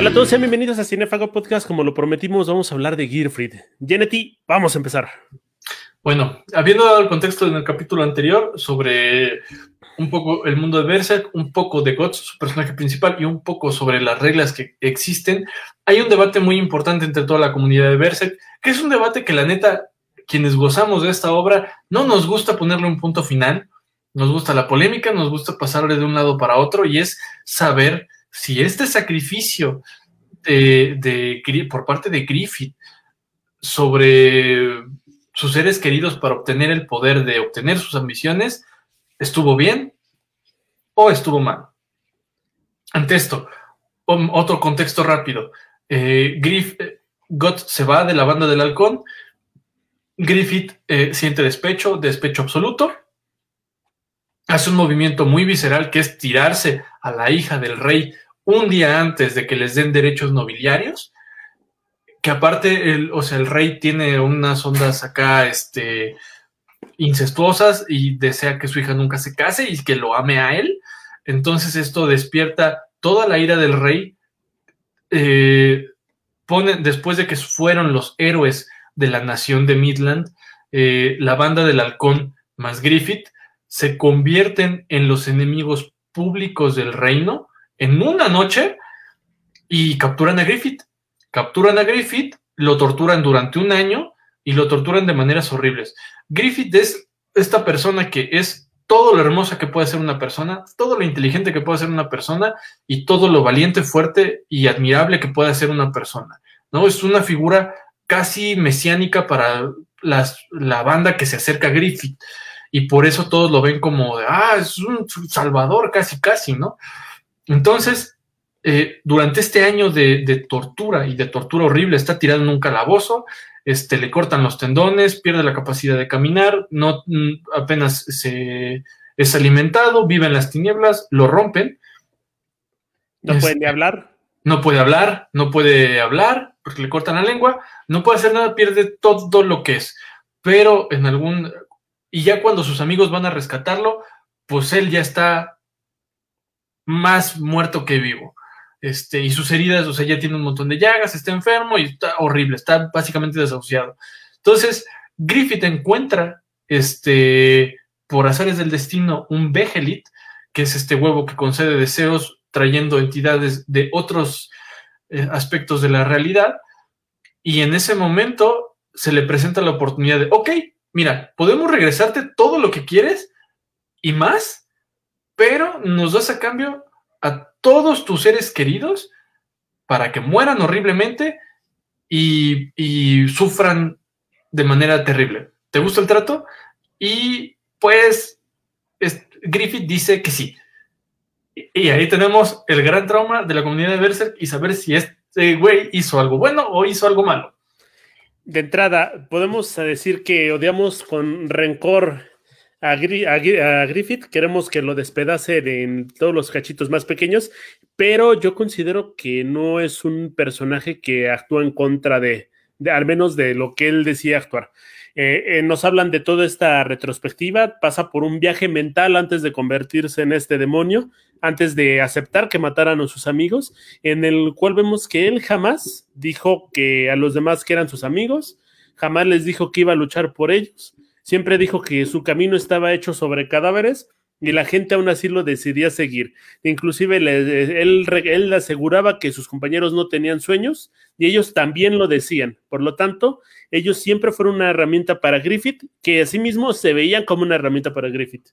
Hola a todos, sean bienvenidos a Cinefago Podcast. Como lo prometimos, vamos a hablar de Gearfried. Gennety, vamos a empezar. Bueno, habiendo dado el contexto en el capítulo anterior sobre un poco el mundo de Berserk, un poco de Guts, su personaje principal, y un poco sobre las reglas que existen, hay un debate muy importante entre toda la comunidad de Berserk, que es un debate que la neta, quienes gozamos de esta obra, no nos gusta ponerle un punto final, nos gusta la polémica, nos gusta pasarle de un lado para otro, y es saber si este sacrificio de, por parte de Griffith sobre sus seres queridos para obtener el poder de obtener sus ambiciones, ¿estuvo bien o estuvo mal? Ante esto, otro contexto rápido. Eh, eh, se va de la banda del halcón. Griffith eh, siente despecho, despecho absoluto. Hace un movimiento muy visceral que es tirarse a la hija del rey un día antes de que les den derechos nobiliarios que aparte, el, o sea, el rey tiene unas ondas acá, este, incestuosas y desea que su hija nunca se case y que lo ame a él. Entonces esto despierta toda la ira del rey. Eh, pone, después de que fueron los héroes de la nación de Midland, eh, la banda del halcón más Griffith se convierten en los enemigos públicos del reino en una noche y capturan a Griffith capturan a Griffith, lo torturan durante un año y lo torturan de maneras horribles. Griffith es esta persona que es todo lo hermosa que puede ser una persona, todo lo inteligente que puede ser una persona y todo lo valiente, fuerte y admirable que puede ser una persona. ¿no? Es una figura casi mesiánica para la banda que se acerca a Griffith y por eso todos lo ven como de, ah, es un salvador casi, casi, ¿no? Entonces, eh, durante este año de, tortura y de tortura horrible está tirado en un calabozo, este, le cortan los tendones, pierde la capacidad de caminar, no mm, apenas se es alimentado, vive en las tinieblas, lo rompen. No puede ni hablar. No puede hablar, no puede hablar porque le cortan la lengua, no puede hacer nada, pierde todo lo que es. Pero en algún y ya cuando sus amigos van a rescatarlo, pues él ya está más muerto que vivo. Este, y sus heridas, o sea, ya tiene un montón de llagas, está enfermo y está horrible, está básicamente desahuciado. Entonces, Griffith encuentra, este, por azares del destino, un Behelit, que es este huevo que concede deseos trayendo entidades de otros eh, aspectos de la realidad, y en ese momento se le presenta la oportunidad de, ok, mira, podemos regresarte todo lo que quieres y más, pero nos das a cambio a todos tus seres queridos para que mueran horriblemente y, sufran de manera terrible. ¿Te gusta el trato? Y pues Griffith dice que sí. Y, ahí tenemos el gran trauma de la comunidad de Berserk y saber si este güey hizo algo bueno o hizo algo malo. De entrada, podemos decir que odiamos con rencor a, Griffith, queremos que lo despedacen en todos los cachitos más pequeños, pero yo considero que no es un personaje que actúa en contra de, al menos de lo que él decía actuar. Eh, eh, nos hablan de toda esta retrospectiva, pasa por un viaje mental antes de convertirse en este demonio, antes de aceptar que mataran a sus amigos, en el cual vemos que él jamás dijo que a los demás que eran sus amigos, jamás les dijo que iba a luchar por ellos, Siempre dijo que su camino estaba hecho sobre cadáveres y la gente aún así lo decidía seguir. Inclusive él, él, aseguraba que sus compañeros no tenían sueños y ellos también lo decían. Por lo tanto, ellos siempre fueron una herramienta para Griffith, que asimismo se veían como una herramienta para Griffith.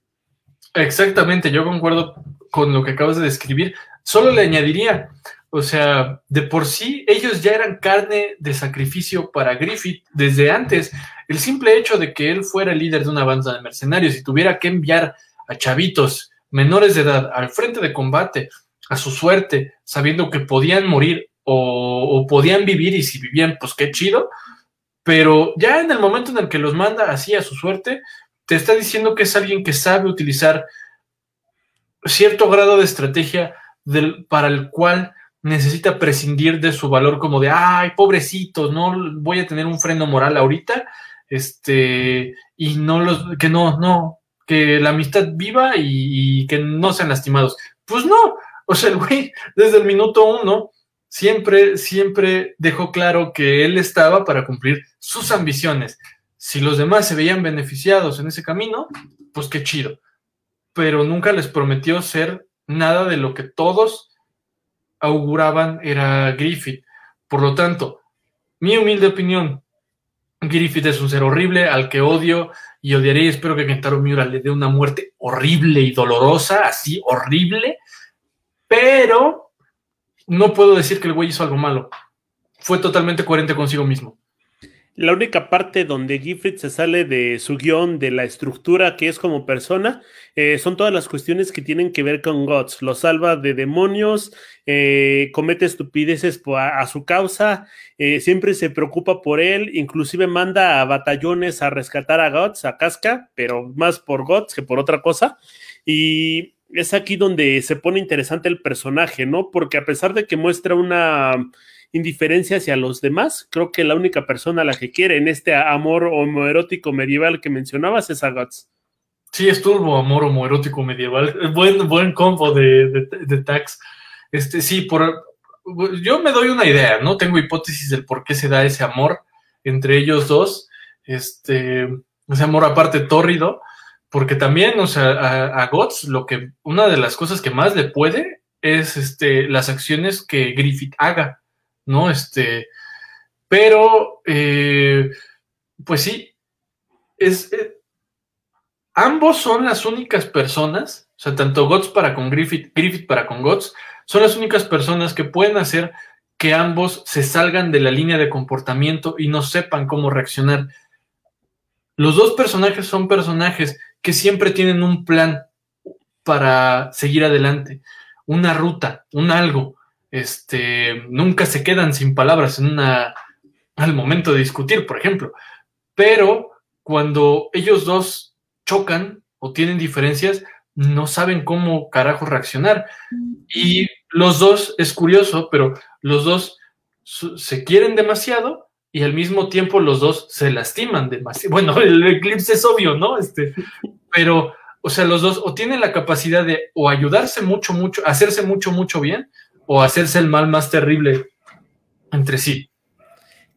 Exactamente, yo concuerdo con lo que acabas de describir. Solo le añadiría, o sea, de por sí ellos ya eran carne de sacrificio para Griffith desde antes. El simple hecho de que él fuera el líder de una banda de mercenarios y tuviera que enviar a chavitos menores de edad al frente de combate a su suerte, sabiendo que podían morir o, podían vivir y si vivían, pues qué chido. Pero ya en el momento en el que los manda así a su suerte, te está diciendo que es alguien que sabe utilizar cierto grado de estrategia del, para el cual necesita prescindir de su valor como de, ay, pobrecito, no voy a tener un freno moral ahorita, este, y no los, que no, no, que la amistad viva y, que no sean lastimados. Pues no, o sea, el güey, desde el minuto uno, siempre, siempre dejó claro que él estaba para cumplir sus ambiciones. Si los demás se veían beneficiados en ese camino, pues qué chido. Pero nunca les prometió ser nada de lo que todos auguraban era Griffith. Por lo tanto, mi humilde opinión, Griffith es un ser horrible al que odio y odiaré y espero que Kentaro Miura le dé una muerte horrible y dolorosa, así horrible, pero no puedo decir que el güey hizo algo malo. Fue totalmente coherente consigo mismo. La única parte donde Gifford se sale de su guion, de la estructura que es como persona, eh, son todas las cuestiones que tienen que ver con Gods. Lo salva de demonios, eh, comete estupideces a, su causa, eh, siempre se preocupa por él, inclusive manda a batallones a rescatar a Gods, a Casca, pero más por Gods que por otra cosa. Y es aquí donde se pone interesante el personaje, ¿no? Porque a pesar de que muestra una indiferencia hacia los demás. Creo que la única persona a la que quiere en este amor homoerótico medieval que mencionabas es a Guts. Sí, es turbo amor homoerótico medieval. Buen, buen combo de, de, tags. Este, sí, por, yo me doy una idea, ¿no? Tengo hipótesis del por qué se da ese amor entre ellos dos. Este, ese amor aparte tórrido. Porque también, o sea, a, a lo que, una de las cosas que más le puede es este, las acciones que Griffith haga. ¿No? Este, pero, eh, pues sí, es, eh, ambos son las únicas personas, o sea, tanto Gots para con Griffith, Griffith para con Gots, son las únicas personas que pueden hacer que ambos se salgan de la línea de comportamiento y no sepan cómo reaccionar. Los dos personajes son personajes que siempre tienen un plan para seguir adelante, una ruta, un algo este, nunca se quedan sin palabras en una, al momento de discutir, por ejemplo. Pero cuando ellos dos chocan o tienen diferencias, no saben cómo carajo reaccionar. Y los dos, es curioso, pero los dos se quieren demasiado y al mismo tiempo los dos se lastiman demasiado. Bueno, el eclipse es obvio, ¿no? Este, pero, o sea, los dos o tienen la capacidad de o ayudarse mucho, mucho, hacerse mucho, mucho bien, o hacerse el mal más terrible entre sí.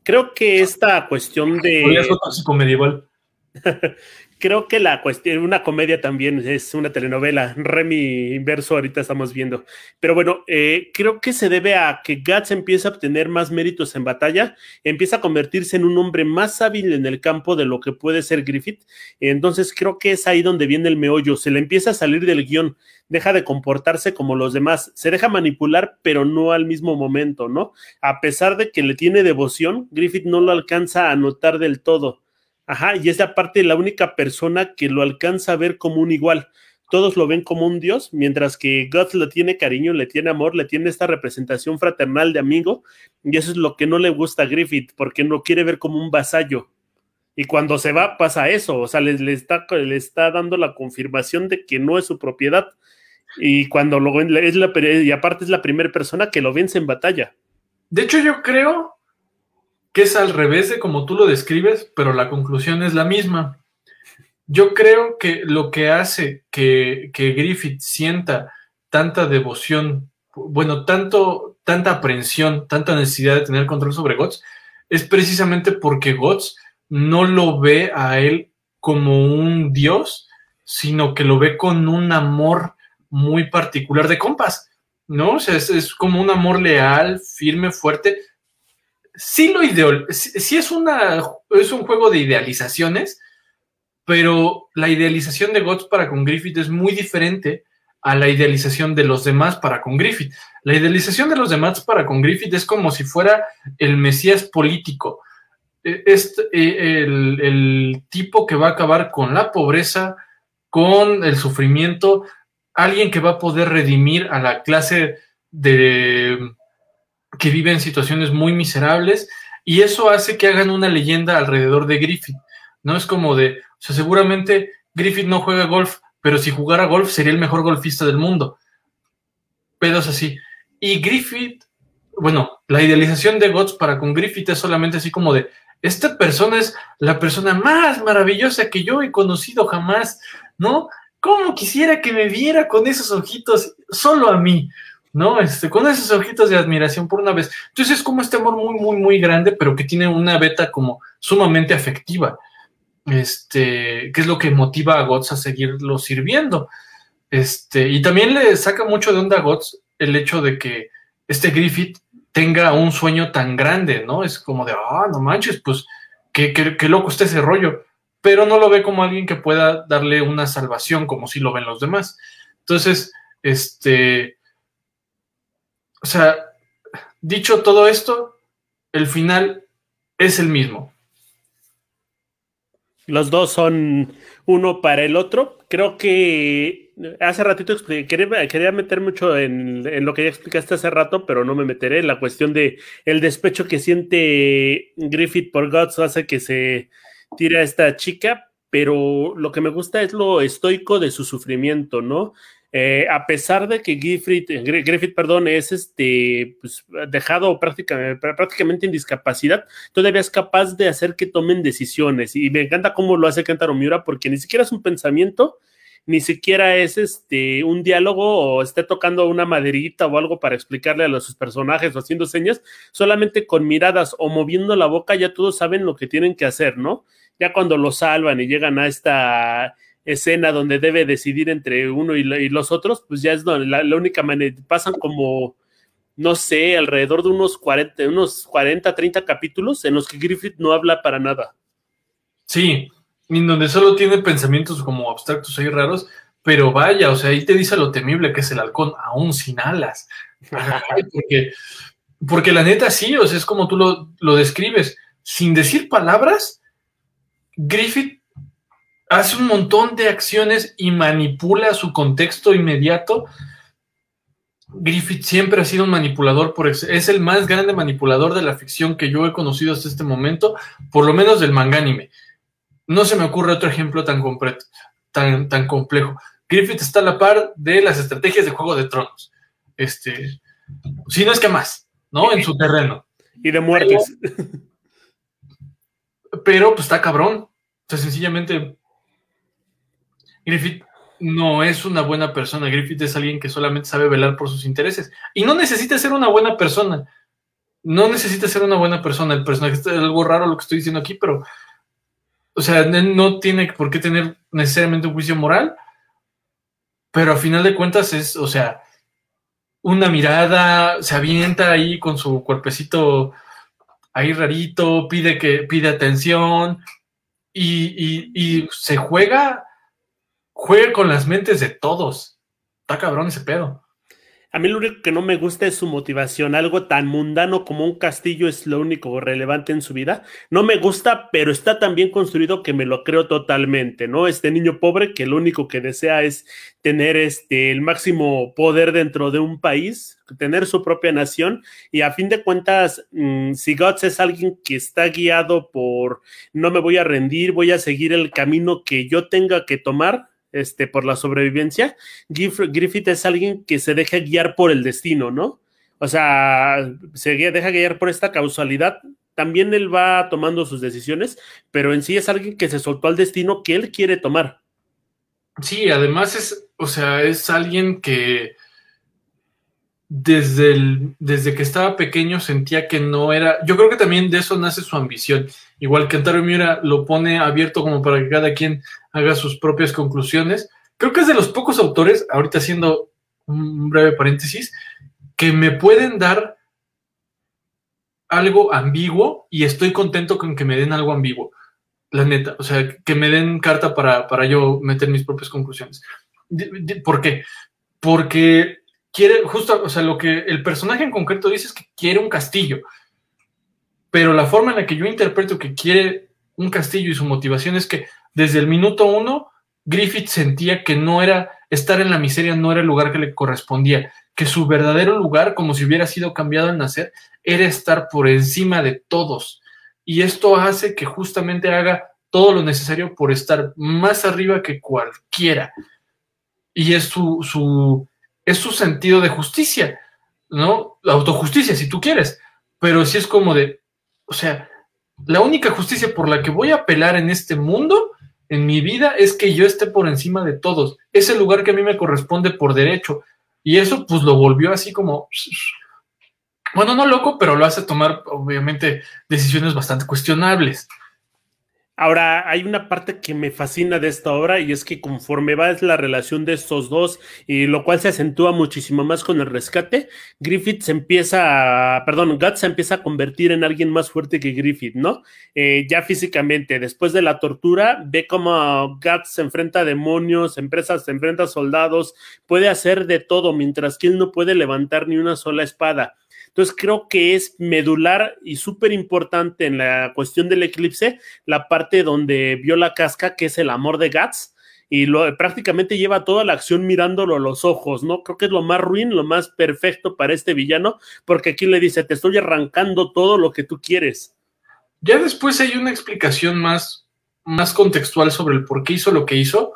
Creo que esta cuestión de. tóxico medieval. creo que la cuestión, una comedia también es una telenovela, Remy inverso ahorita estamos viendo. Pero bueno, eh, creo que se debe a que Guts empieza a obtener más méritos en batalla, empieza a convertirse en un hombre más hábil en el campo de lo que puede ser Griffith. Entonces creo que es ahí donde viene el meollo, se le empieza a salir del guion, deja de comportarse como los demás, se deja manipular, pero no al mismo momento, ¿no? A pesar de que le tiene devoción, Griffith no lo alcanza a notar del todo Ajá, y es aparte la única persona que lo alcanza a ver como un igual. Todos lo ven como un dios, mientras que Guts le tiene cariño, le tiene amor, le tiene esta representación fraternal de amigo, y eso es lo que no le gusta a Griffith, porque no quiere ver como un vasallo. Y cuando se va, pasa eso, o sea, le, está, le está dando la confirmación de que no es su propiedad. Y cuando lo es la, y aparte es la primera persona que lo vence en batalla. De hecho, yo creo que es al revés de como tú lo describes, pero la conclusión es la misma. Yo creo que lo que hace que, Griffith sienta tanta devoción, bueno, tanto, tanta aprensión, tanta necesidad de tener control sobre Gots, es precisamente porque Gots no lo ve a él como un dios, sino que lo ve con un amor muy particular de compas, ¿no? O sea, es como un amor leal, firme, fuerte, sí lo ideal, sí es, una, es un juego de idealizaciones, pero la idealización de Gods para con Griffith es muy diferente a la idealización de los demás para con Griffith. La idealización de los demás para con Griffith es como si fuera el Mesías político. E, es e, el, el tipo que va a acabar con la pobreza, con el sufrimiento, alguien que va a poder redimir a la clase de que vive en situaciones muy miserables y eso hace que hagan una leyenda alrededor de Griffith. No es como de, o sea, seguramente Griffith no juega golf, pero si jugara golf sería el mejor golfista del mundo. Pedos así. Y Griffith, bueno, la idealización de Gots para con Griffith es solamente así como de, esta persona es la persona más maravillosa que yo he conocido jamás, ¿no? ¿Cómo quisiera que me viera con esos ojitos solo a mí? ¿No? Este, con esos ojitos de admiración por una vez. Entonces es como este amor muy, muy, muy grande, pero que tiene una beta como sumamente afectiva. Este, que es lo que motiva a Gots a seguirlo sirviendo. Este, y también le saca mucho de onda a Gots el hecho de que este Griffith tenga un sueño tan grande, ¿no? Es como de, ah, no manches, pues, qué, qué, loco está ese rollo. Pero no lo ve como alguien que pueda darle una salvación, como si lo ven los demás. Entonces, este, o sea, dicho todo esto, el final es el mismo. Los dos son uno para el otro. Creo que hace ratito quería, quería meter mucho en, en, lo que ya explicaste hace rato, pero no me meteré. en La cuestión de el despecho que siente Griffith por Gods hace que se tire a esta chica, pero lo que me gusta es lo estoico de su sufrimiento, ¿no? Eh, a pesar de que Griffith, Griffith perdón, es este, pues, dejado prácticamente, prácticamente en discapacidad, todavía es capaz de hacer que tomen decisiones. Y me encanta cómo lo hace Kentaro Miura, porque ni siquiera es un pensamiento, ni siquiera es este un diálogo o esté tocando una maderita o algo para explicarle a los, sus personajes o haciendo señas, solamente con miradas o moviendo la boca ya todos saben lo que tienen que hacer, ¿no? Ya cuando lo salvan y llegan a esta escena donde debe decidir entre uno y, los otros, pues ya es la, única manera, pasan como, no sé, alrededor de unos 40, unos 40, 30 capítulos en los que Griffith no habla para nada. Sí, en donde solo tiene pensamientos como abstractos y raros, pero vaya, o sea, ahí te dice lo temible que es el halcón, aún sin alas. porque, porque la neta sí, o sea, es como tú lo, lo describes, sin decir palabras, Griffith hace un montón de acciones y manipula su contexto inmediato. Griffith siempre ha sido un manipulador, por es el más grande manipulador de la ficción que yo he conocido hasta este momento, por lo menos del manga anime. No se me ocurre otro ejemplo tan, completo, tan, tan complejo. Griffith está a la par de las estrategias de Juego de Tronos. Este, si no es que más, ¿no? En su terreno. Y de muertes. Pero, pero pues está cabrón. O sea, sencillamente Griffith no es una buena persona. Griffith es alguien que solamente sabe velar por sus intereses. Y no necesita ser una buena persona. No necesita ser una buena persona. El personaje es algo raro lo que estoy diciendo aquí, pero. O sea, no tiene por qué tener necesariamente un juicio moral. Pero a final de cuentas es, o sea, una mirada, se avienta ahí con su cuerpecito ahí rarito, pide que pide atención y, y se juega juega con las mentes de todos. Está cabrón ese pedo. A mí lo único que no me gusta es su motivación. Algo tan mundano como un castillo es lo único relevante en su vida. No me gusta, pero está tan bien construido que me lo creo totalmente, ¿no? Este niño pobre que lo único que desea es tener este, el máximo poder dentro de un país, tener su propia nación. Y a fin de cuentas, mm, si Guts es alguien que está guiado por no me voy a rendir, voy a seguir el camino que yo tenga que tomar, este, por la sobrevivencia, Griffith es alguien que se deja guiar por el destino, ¿no? O sea, se deja guiar por esta causalidad. También él va tomando sus decisiones, pero en sí es alguien que se soltó al destino que él quiere tomar. Sí, además es, o sea, es alguien que desde, desde que estaba pequeño sentía que no era, yo creo que también de eso nace su ambición. Igual que Antaro Miura lo pone abierto como para que cada quien haga sus propias conclusiones. Creo que es de los pocos autores, ahorita haciendo un breve paréntesis, que me pueden dar algo ambiguo y estoy contento con que me den algo ambiguo. La neta, o sea, que me den carta para, para yo meter mis propias conclusiones. ¿Por qué? Porque quiere, justo, o sea, lo que el personaje en concreto dice es que quiere un castillo, pero la forma en la que yo interpreto que quiere un castillo y su motivación es que desde el minuto uno, Griffith sentía que no era, estar en la miseria no era el lugar que le correspondía, que su verdadero lugar, como si hubiera sido cambiado al nacer, era estar por encima de todos. Y esto hace que justamente haga todo lo necesario por estar más arriba que cualquiera. Y es su, su, es su sentido de justicia, ¿no? La autojusticia, si tú quieres. Pero si es como de, o sea, la única justicia por la que voy a apelar en este mundo, en mi vida, es que yo esté por encima de todos. Es el lugar que a mí me corresponde por derecho. Y eso pues lo volvió así como, bueno, no loco, pero lo hace tomar obviamente decisiones bastante cuestionables. Ahora, hay una parte que me fascina de esta obra y es que conforme va la relación de estos dos, y lo cual se acentúa muchísimo más con el rescate, Griffith se empieza, a, perdón, Guts se empieza a convertir en alguien más fuerte que Griffith, ¿no? Eh, ya físicamente, después de la tortura, ve cómo Guts se enfrenta a demonios, empresas, se enfrenta a soldados, puede hacer de todo, mientras que él no puede levantar ni una sola espada. Entonces creo que es medular y súper importante en la cuestión del eclipse la parte donde vio la casca, que es el amor de Guts, y lo, prácticamente lleva toda la acción mirándolo a los ojos, ¿no? Creo que es lo más ruin, lo más perfecto para este villano, porque aquí le dice, te estoy arrancando todo lo que tú quieres. Ya después hay una explicación más, más contextual sobre el por qué hizo lo que hizo,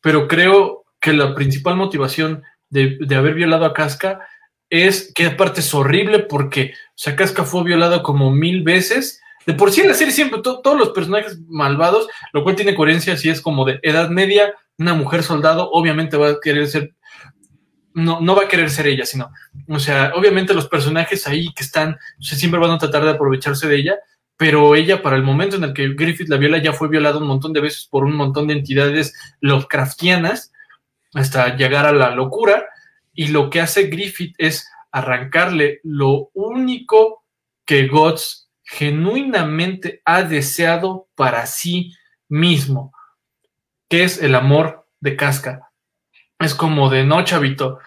pero creo que la principal motivación de, de haber violado a Casca es que aparte es horrible porque Casca fue violado como mil veces. De por sí en la serie siempre todos los personajes malvados, lo cual tiene coherencia si es como de edad media, una mujer soldado, obviamente va a querer ser, no, no va a querer ser ella, sino, o sea, obviamente los personajes ahí que están, siempre van a tratar de aprovecharse de ella, pero ella para el momento en el que Griffith la viola ya fue violada un montón de veces por un montón de entidades Lovecraftianas hasta llegar a la locura y lo que hace Griffith es arrancarle lo único que Guts genuinamente ha deseado para sí mismo, que es el amor de Casca. Es como de no, chavito,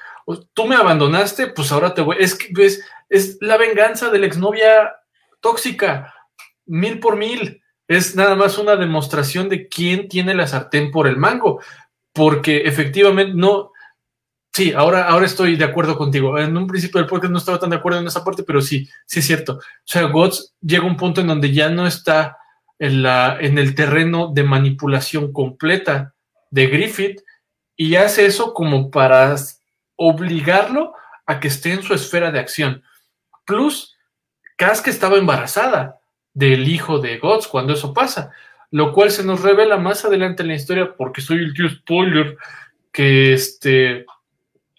tú me abandonaste, pues ahora te voy. Es que es la venganza de la exnovia tóxica, mil por mil. Es nada más una demostración de quién tiene la sartén por el mango, porque efectivamente no, Sí, ahora, ahora estoy de acuerdo contigo. En un principio del podcast no estaba tan de acuerdo en esa parte, pero sí, sí es cierto. O sea, Gods llega a un punto en donde ya no está en, la, en el terreno de manipulación completa de Griffith y hace eso como para obligarlo a que esté en su esfera de acción. Plus, Casca estaba embarazada del hijo de Gods cuando eso pasa, lo cual se nos revela más adelante en la historia, porque soy el tío spoiler, que este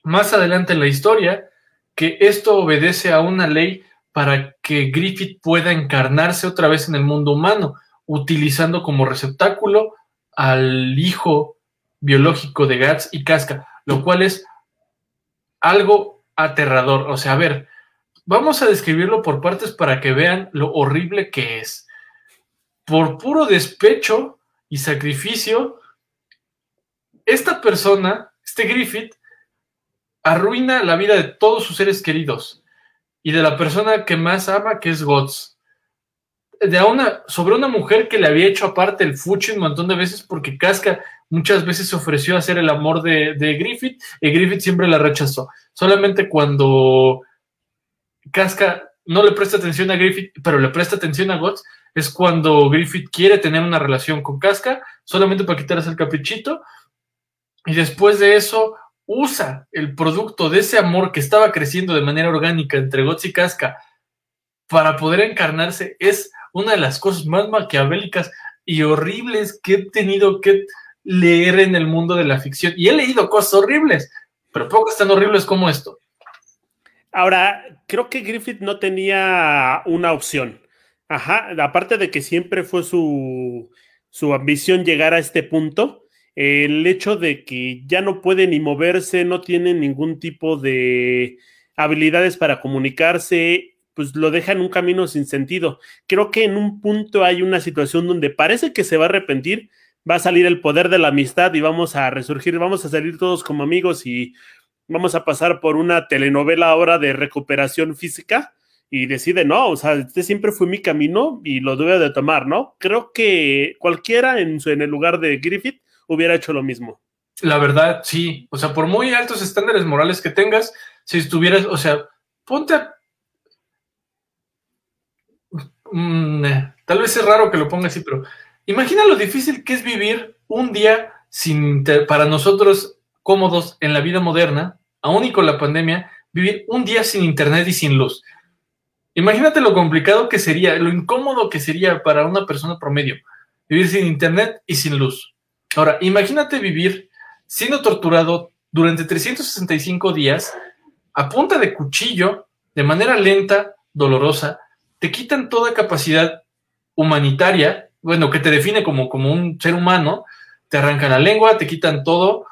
más adelante en la historia que esto obedece a una ley para que Griffith pueda encarnarse otra vez en el mundo humano, utilizando como receptáculo al hijo biológico de Gats y Casca, lo cual es algo aterrador. O sea, a ver, vamos a describirlo por partes para que vean lo horrible que es. Por puro despecho y sacrificio, esta persona, este Griffith, arruina la vida de todos sus seres queridos y de la persona que más ama, que es Gods. De una, sobre una mujer que le había hecho aparte el fuchi un montón de veces porque Casca muchas veces se ofreció a hacer el amor de, de Griffith y Griffith siempre la rechazó. Solamente cuando Casca no le presta atención a Griffith, pero le presta atención a Gods, es cuando Griffith quiere tener una relación con Casca, solamente para quitarse el caprichito. Y después de eso, usa el producto de ese amor que estaba creciendo de manera orgánica entre Gots y Casca para poder encarnarse es una de las cosas más maquiavélicas y horribles que he tenido que leer en el mundo de la ficción. Y he leído cosas horribles, pero pocas tan horribles como esto. Ahora, creo que Griffith no tenía una opción. Ajá, aparte de que siempre fue su, su ambición llegar a este punto, el hecho de que ya no puede ni moverse, no tiene ningún tipo de habilidades para comunicarse, pues lo deja en un camino sin sentido. Creo que en un punto hay una situación donde parece que se va a arrepentir, va a salir el poder de la amistad y vamos a resurgir, vamos a salir todos como amigos y vamos a pasar por una telenovela ahora de recuperación física y decide, no, o sea, este siempre fue mi camino y lo debe de tomar, ¿no? Creo que cualquiera en, en el lugar de Griffith hubiera hecho lo mismo. La verdad, sí. O sea, por muy altos estándares morales que tengas, si estuvieras, o sea, ponte. Mm, eh, tal vez es raro que lo ponga así, pero imagina lo difícil que es vivir un día sin, para nosotros cómodos en la vida moderna, aún y con la pandemia, vivir un día sin internet y sin luz. Imagínate lo complicado que sería, lo incómodo que sería para una persona promedio, vivir sin internet y sin luz. Ahora, imagínate vivir siendo torturado durante 365 días, a punta de cuchillo, de manera lenta, dolorosa, te quitan toda capacidad humanitaria, bueno, que te define como, como un ser humano, te arrancan la lengua, te quitan todo,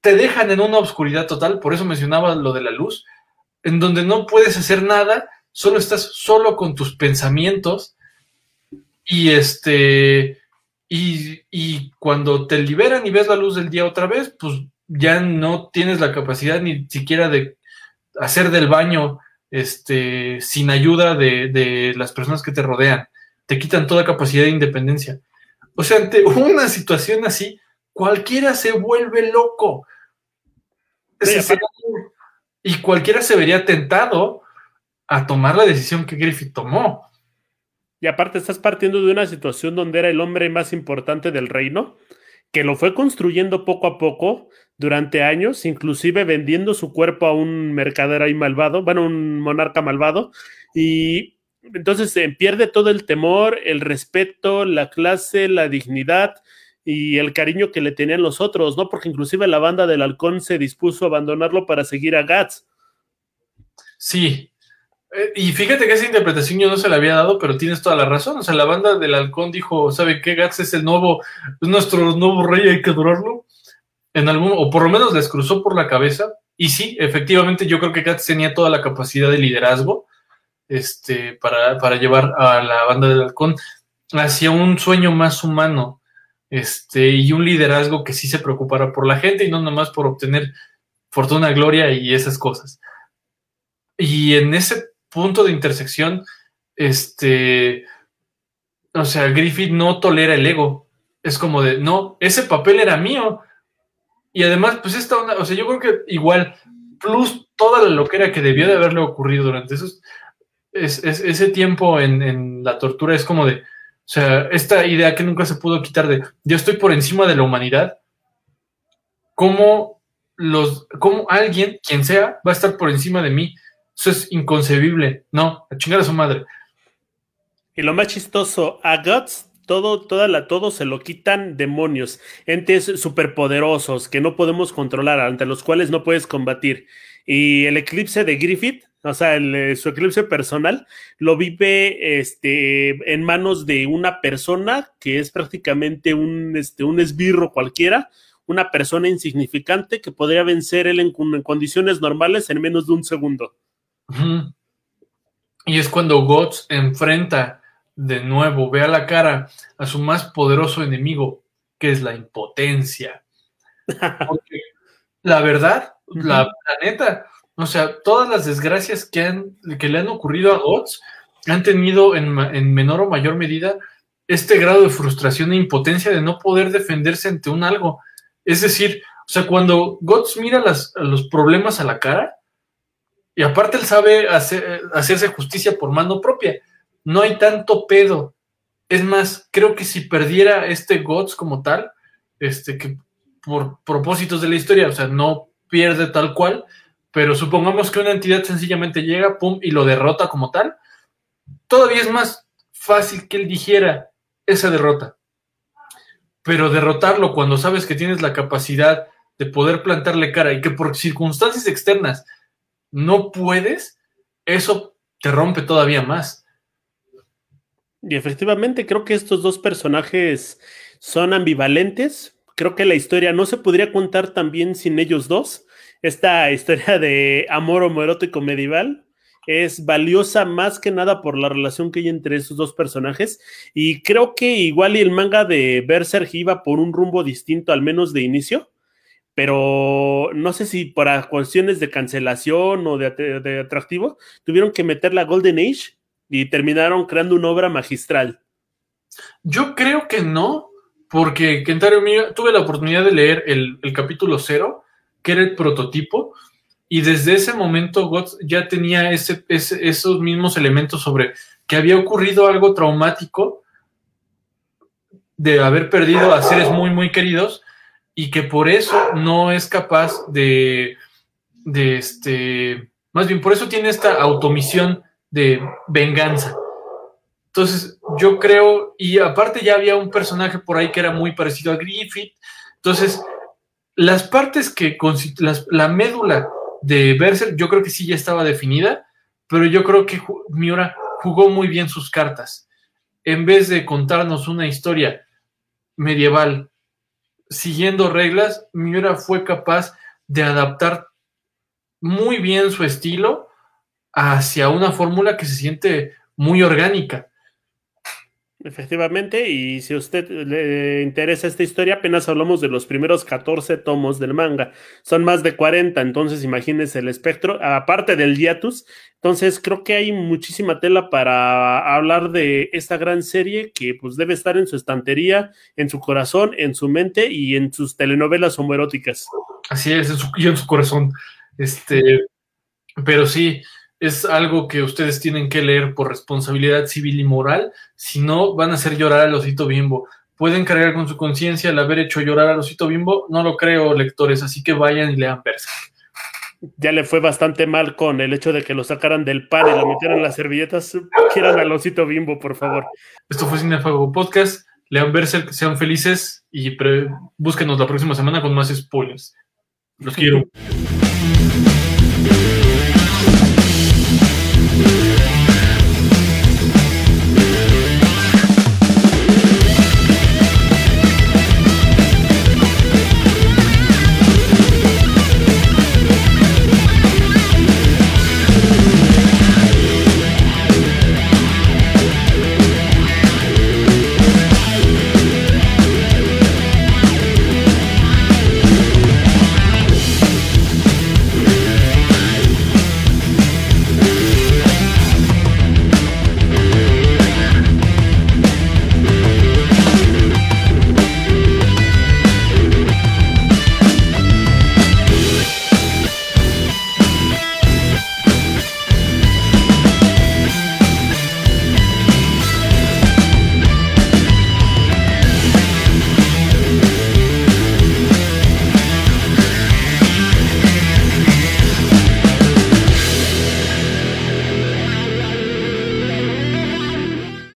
te dejan en una oscuridad total, por eso mencionaba lo de la luz, en donde no puedes hacer nada, solo estás solo con tus pensamientos y este y, y, cuando te liberan y ves la luz del día otra vez, pues ya no tienes la capacidad ni siquiera de hacer del baño este, sin ayuda de, de las personas que te rodean. Te quitan toda capacidad de independencia. O sea, ante una situación así, cualquiera se vuelve loco. y cualquiera se vería tentado a tomar la decisión que Griffith tomó. Y aparte estás partiendo de una situación donde era el hombre más importante del reino, que lo fue construyendo poco a poco durante años, inclusive vendiendo su cuerpo a un mercader ahí malvado, bueno, un monarca malvado, y entonces se pierde todo el temor, el respeto, la clase, la dignidad y el cariño que le tenían los otros, ¿no? Porque inclusive la banda del halcón se dispuso a abandonarlo para seguir a Gats. Sí, eh, y fíjate que esa interpretación yo no se la había dado, pero tienes toda la razón. O sea, la banda del halcón dijo, ¿sabe qué? Gats es el nuevo, es nuestro nuevo rey, hay que adorarlo. En algún, o por lo menos les cruzó por la cabeza. Y sí, efectivamente, yo creo que Gats tenía toda la capacidad de liderazgo este, para, para llevar a la banda del halcón hacia un sueño más humano este, y un liderazgo que sí se preocupara por la gente y no nomás por obtener fortuna, gloria y esas cosas. Y en ese punto de intersección, este, o sea, Griffith no tolera el ego. Es como de, no, ese papel era mío. Y además, pues esta onda, o sea, yo creo que igual, plus toda la loquera que debió de haberle ocurrido durante esos, ese tiempo en, en, la tortura es como de, o sea, esta idea que nunca se pudo quitar de, yo estoy por encima de la humanidad, ¿cómo, los, cómo alguien, quien sea, va a estar por encima de mí? Eso es inconcebible. No, a chingar a su madre. Y lo más chistoso, a Guts todo, toda la, todo se lo quitan demonios, entes superpoderosos que no podemos controlar, ante los cuales no puedes combatir. Y el eclipse de Griffith, o sea, eh, su eclipse personal, lo vive este, en manos de una persona que es prácticamente un, este, un esbirro cualquiera, una persona insignificante que podría vencer él en condiciones normales en menos de un segundo. Y es cuando Guts enfrenta de nuevo, ve a la cara a su más poderoso enemigo, que es la impotencia. la verdad, la, neta, o sea, todas las desgracias que, han, que le han ocurrido a Guts han tenido en, menor o mayor medida este grado de frustración e impotencia de no poder defenderse ante un algo. Es decir, o sea, cuando Guts mira los problemas a la cara, y aparte él sabe hacerse justicia por mano propia. No hay tanto pedo. Es más, creo que si perdiera este Gods como tal, este, que por propósitos de la historia, o sea, no pierde tal cual, pero supongamos que una entidad sencillamente llega, pum, y lo derrota como tal, todavía es más fácil que él dijera esa derrota. Pero derrotarlo cuando sabes que tienes la capacidad de poder plantarle cara y que por circunstancias externas no puedes, eso te rompe todavía más. Y efectivamente creo que estos dos personajes son ambivalentes. Creo que la historia no se podría contar también sin ellos dos. Esta historia de amor homoerótico medieval es valiosa más que nada por la relación que hay entre esos dos personajes. Y creo que igual el manga de Berserk iba por un rumbo distinto, al menos de inicio pero no sé si para cuestiones de cancelación o de, atractivo, tuvieron que meter la Golden Age y terminaron creando una obra magistral. Yo creo que no, porque Kentaro Miga, tuve la oportunidad de leer el, capítulo cero, que era el prototipo, y desde ese momento GOTS ya tenía ese, esos mismos elementos sobre que había ocurrido algo traumático de haber perdido a seres muy, muy queridos y que por eso no es capaz de, de este, más bien por eso tiene esta automisión de venganza. Entonces, yo creo, y aparte ya había un personaje por ahí que era muy parecido a Griffith, entonces las partes que la médula de Berserk, yo creo que sí ya estaba definida, pero yo creo que Miura jugó muy bien sus cartas. En vez de contarnos una historia medieval siguiendo reglas, Miura fue capaz de adaptar muy bien su estilo hacia una fórmula que se siente muy orgánica. Efectivamente, y si a usted le interesa esta historia, apenas hablamos de los primeros 14 tomos del manga. Son más de 40, entonces imagínense el espectro, aparte del hiatus. Entonces creo que hay muchísima tela para hablar de esta gran serie que pues debe estar en su estantería, en su corazón, en su mente y en sus telenovelas homoeróticas. Así es, y en su corazón. Este, pero sí, es algo que ustedes tienen que leer por responsabilidad civil y moral, si no van a hacer llorar al osito bimbo. ¿Pueden cargar con su conciencia el haber hecho llorar al osito bimbo? No lo creo, lectores, así que vayan y lean Berserk. Ya le fue bastante mal con el hecho de que lo sacaran del pan y lo metieran en las servilletas. Quieran al osito bimbo, por favor. Esto fue Cinefago Podcast. Lean Berserk, sean felices y búsquenos la próxima semana con más spoilers. Los quiero.